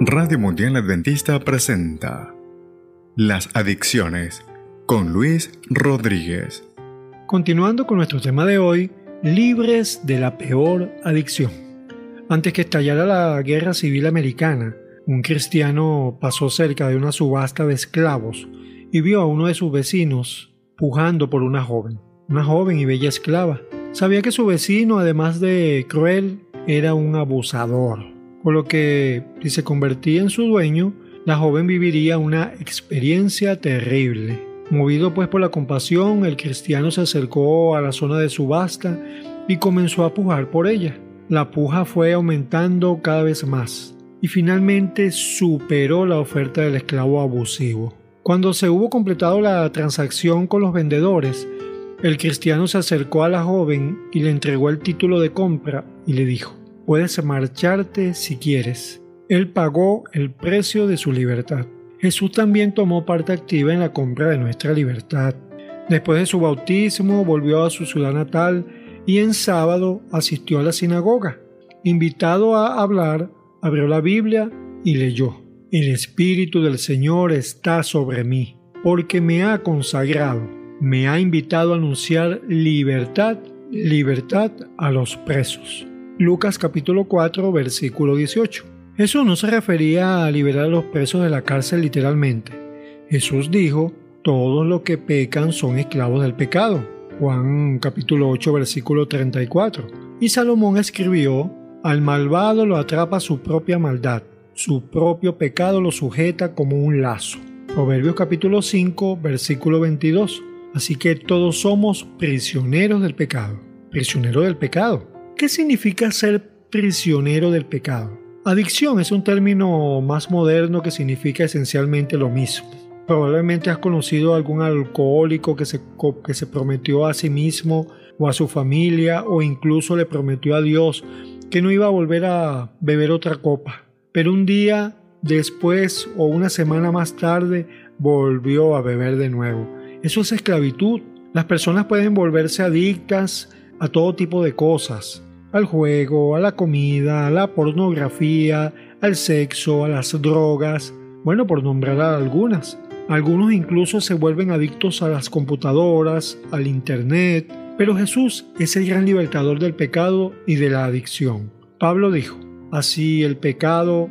Radio Mundial Adventista presenta Las Adicciones con Luis Rodríguez. Continuando con nuestro tema de hoy, libres de la peor adicción. Antes que estallara la Guerra Civil Americana, un cristiano pasó cerca de una subasta de esclavos y vio a uno de sus vecinos pujando por una joven, una joven y bella esclava. Sabía que su vecino, además de cruel, era un abusador por lo que si se convertía en su dueño, la joven viviría una experiencia terrible. Movido pues por la compasión, el cristiano se acercó a la zona de subasta y comenzó a pujar por ella. La puja fue aumentando cada vez más y finalmente superó la oferta del esclavo abusivo. Cuando se hubo completado la transacción con los vendedores, el cristiano se acercó a la joven y le entregó el título de compra y le dijo, Puedes marcharte si quieres. Él pagó el precio de su libertad. Jesús también tomó parte activa en la compra de nuestra libertad. Después de su bautismo volvió a su ciudad natal y en sábado asistió a la sinagoga. Invitado a hablar, abrió la Biblia y leyó. El Espíritu del Señor está sobre mí, porque me ha consagrado, me ha invitado a anunciar libertad, libertad a los presos Lucas capítulo 4 versículo 18. Jesús no se refería a liberar a los presos de la cárcel literalmente. Jesús dijo, todos los que pecan son esclavos del pecado. Juan capítulo 8 versículo 34. Y Salomón escribió, al malvado lo atrapa su propia maldad, su propio pecado lo sujeta como un lazo. Proverbios capítulo 5 versículo 22. Así que todos somos prisioneros del pecado. Prisionero del pecado. ¿Qué significa ser prisionero del pecado? Adicción es un término más moderno que significa esencialmente lo mismo. Probablemente has conocido a algún alcohólico que se, que se prometió a sí mismo o a su familia o incluso le prometió a Dios que no iba a volver a beber otra copa. Pero un día después o una semana más tarde volvió a beber de nuevo. Eso es esclavitud. Las personas pueden volverse adictas a todo tipo de cosas, al juego, a la comida, a la pornografía, al sexo, a las drogas, bueno, por nombrar algunas. Algunos incluso se vuelven adictos a las computadoras, al Internet, pero Jesús es el gran libertador del pecado y de la adicción. Pablo dijo, así el pecado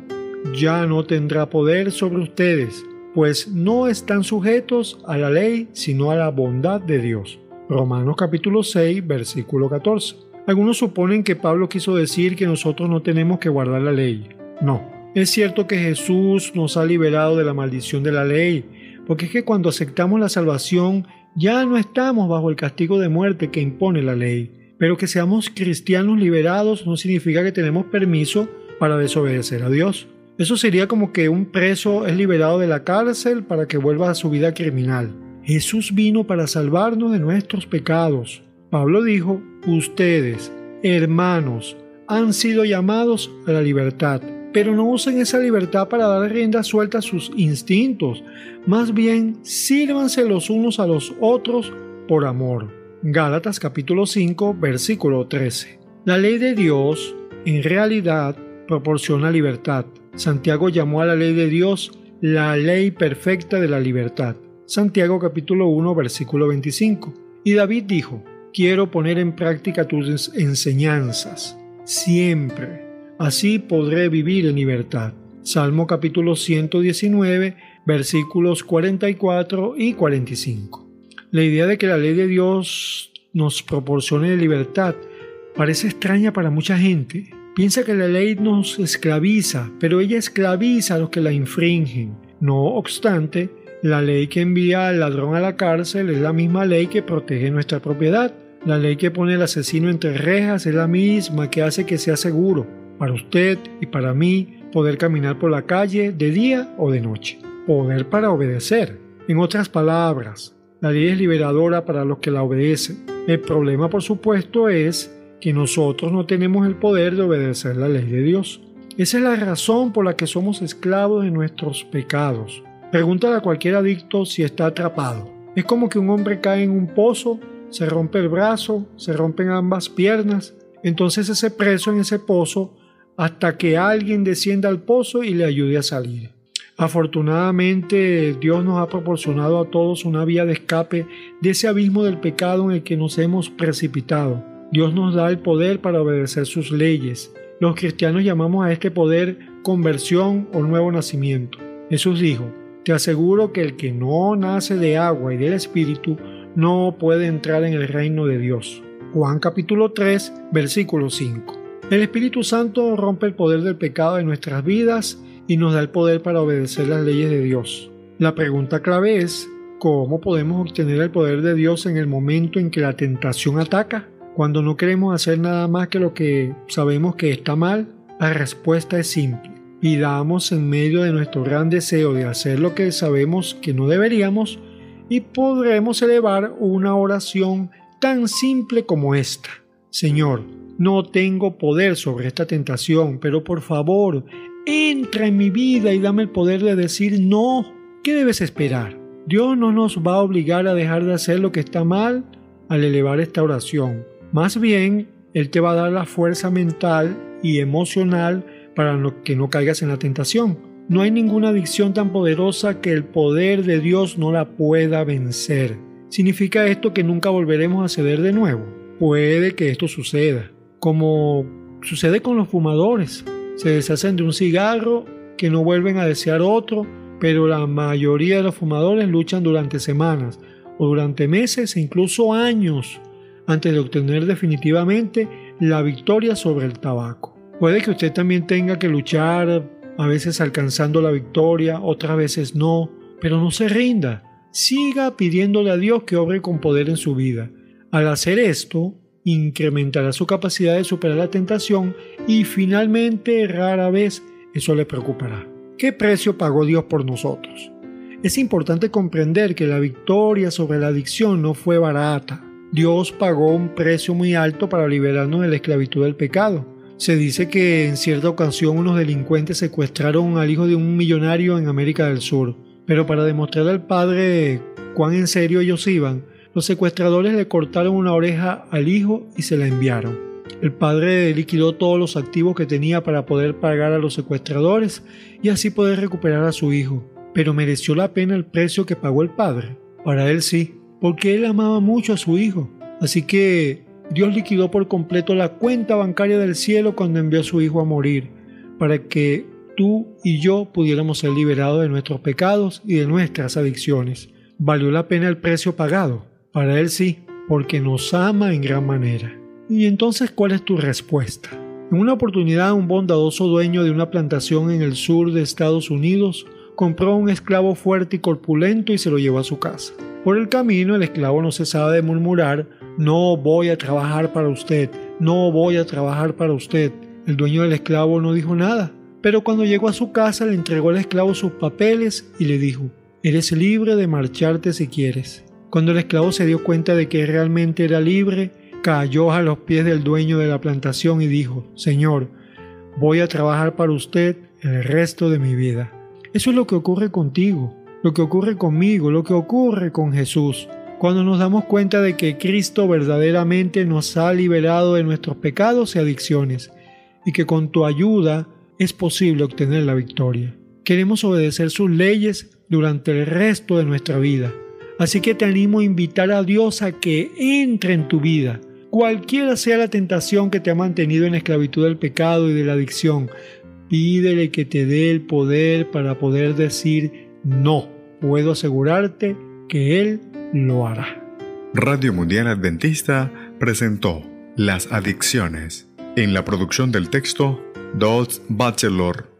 ya no tendrá poder sobre ustedes, pues no están sujetos a la ley, sino a la bondad de Dios. Romanos capítulo 6, versículo 14. Algunos suponen que Pablo quiso decir que nosotros no tenemos que guardar la ley. No, es cierto que Jesús nos ha liberado de la maldición de la ley, porque es que cuando aceptamos la salvación ya no estamos bajo el castigo de muerte que impone la ley. Pero que seamos cristianos liberados no significa que tenemos permiso para desobedecer a Dios. Eso sería como que un preso es liberado de la cárcel para que vuelva a su vida criminal. Jesús vino para salvarnos de nuestros pecados. Pablo dijo, ustedes, hermanos, han sido llamados a la libertad, pero no usen esa libertad para dar rienda suelta a sus instintos, más bien sírvanse los unos a los otros por amor. Gálatas capítulo 5 versículo 13. La ley de Dios en realidad proporciona libertad. Santiago llamó a la ley de Dios la ley perfecta de la libertad. Santiago capítulo 1 versículo 25. Y David dijo, quiero poner en práctica tus enseñanzas, siempre. Así podré vivir en libertad. Salmo capítulo 119, versículos 44 y 45. La idea de que la ley de Dios nos proporcione libertad parece extraña para mucha gente. Piensa que la ley nos esclaviza, pero ella esclaviza a los que la infringen. No obstante, la ley que envía al ladrón a la cárcel es la misma ley que protege nuestra propiedad. La ley que pone al asesino entre rejas es la misma que hace que sea seguro para usted y para mí poder caminar por la calle de día o de noche. Poder para obedecer. En otras palabras, la ley es liberadora para los que la obedecen. El problema, por supuesto, es que nosotros no tenemos el poder de obedecer la ley de Dios. Esa es la razón por la que somos esclavos de nuestros pecados. Pregúntale a cualquier adicto si está atrapado. Es como que un hombre cae en un pozo, se rompe el brazo, se rompen ambas piernas. Entonces ese preso en ese pozo hasta que alguien descienda al pozo y le ayude a salir. Afortunadamente Dios nos ha proporcionado a todos una vía de escape de ese abismo del pecado en el que nos hemos precipitado. Dios nos da el poder para obedecer sus leyes. Los cristianos llamamos a este poder conversión o nuevo nacimiento. Jesús dijo, te aseguro que el que no nace de agua y del Espíritu no puede entrar en el reino de Dios. Juan capítulo 3, versículo 5. El Espíritu Santo rompe el poder del pecado en nuestras vidas y nos da el poder para obedecer las leyes de Dios. La pregunta clave es, ¿cómo podemos obtener el poder de Dios en el momento en que la tentación ataca? Cuando no queremos hacer nada más que lo que sabemos que está mal, la respuesta es simple. Pidamos en medio de nuestro gran deseo de hacer lo que sabemos que no deberíamos y podremos elevar una oración tan simple como esta. Señor, no tengo poder sobre esta tentación, pero por favor, entra en mi vida y dame el poder de decir no. ¿Qué debes esperar? Dios no nos va a obligar a dejar de hacer lo que está mal al elevar esta oración. Más bien, Él te va a dar la fuerza mental y emocional para que no caigas en la tentación. No hay ninguna adicción tan poderosa que el poder de Dios no la pueda vencer. ¿Significa esto que nunca volveremos a ceder de nuevo? Puede que esto suceda, como sucede con los fumadores se deshacen de un cigarro que no vuelven a desear otro, pero la mayoría de los fumadores luchan durante semanas o durante meses e incluso años antes de obtener definitivamente la victoria sobre el tabaco. Puede que usted también tenga que luchar, a veces alcanzando la victoria, otras veces no, pero no se rinda. Siga pidiéndole a Dios que obre con poder en su vida. Al hacer esto, incrementará su capacidad de superar la tentación y finalmente rara vez eso le preocupará. ¿Qué precio pagó Dios por nosotros? Es importante comprender que la victoria sobre la adicción no fue barata. Dios pagó un precio muy alto para liberarnos de la esclavitud del pecado. Se dice que en cierta ocasión unos delincuentes secuestraron al hijo de un millonario en América del Sur, pero para demostrar al padre cuán en serio ellos iban, los secuestradores le cortaron una oreja al hijo y se la enviaron. El padre liquidó todos los activos que tenía para poder pagar a los secuestradores y así poder recuperar a su hijo. Pero mereció la pena el precio que pagó el padre. Para él sí, porque él amaba mucho a su hijo. Así que Dios liquidó por completo la cuenta bancaria del cielo cuando envió a su hijo a morir, para que tú y yo pudiéramos ser liberados de nuestros pecados y de nuestras adicciones. Valió la pena el precio pagado. Para Él sí, porque nos ama en gran manera. Y entonces, ¿cuál es tu respuesta? En una oportunidad, un bondadoso dueño de una plantación en el sur de Estados Unidos compró un esclavo fuerte y corpulento y se lo llevó a su casa. Por el camino, el esclavo no cesaba de murmurar, no voy a trabajar para usted, no voy a trabajar para usted. El dueño del esclavo no dijo nada, pero cuando llegó a su casa le entregó al esclavo sus papeles y le dijo, eres libre de marcharte si quieres. Cuando el esclavo se dio cuenta de que realmente era libre, cayó a los pies del dueño de la plantación y dijo, Señor, voy a trabajar para usted el resto de mi vida. Eso es lo que ocurre contigo, lo que ocurre conmigo, lo que ocurre con Jesús. Cuando nos damos cuenta de que Cristo verdaderamente nos ha liberado de nuestros pecados y adicciones, y que con tu ayuda es posible obtener la victoria. Queremos obedecer sus leyes durante el resto de nuestra vida Así que te animo a invitar a Dios a que entre en tu vida. Cualquiera sea la tentación que te ha mantenido en la esclavitud del pecado y de la adicción, pídele que te dé el poder para poder decir no. Puedo asegurarte que Él lo hará. Radio Mundial Adventista presentó Las Adicciones. En la producción del texto, Dolce Bachelor.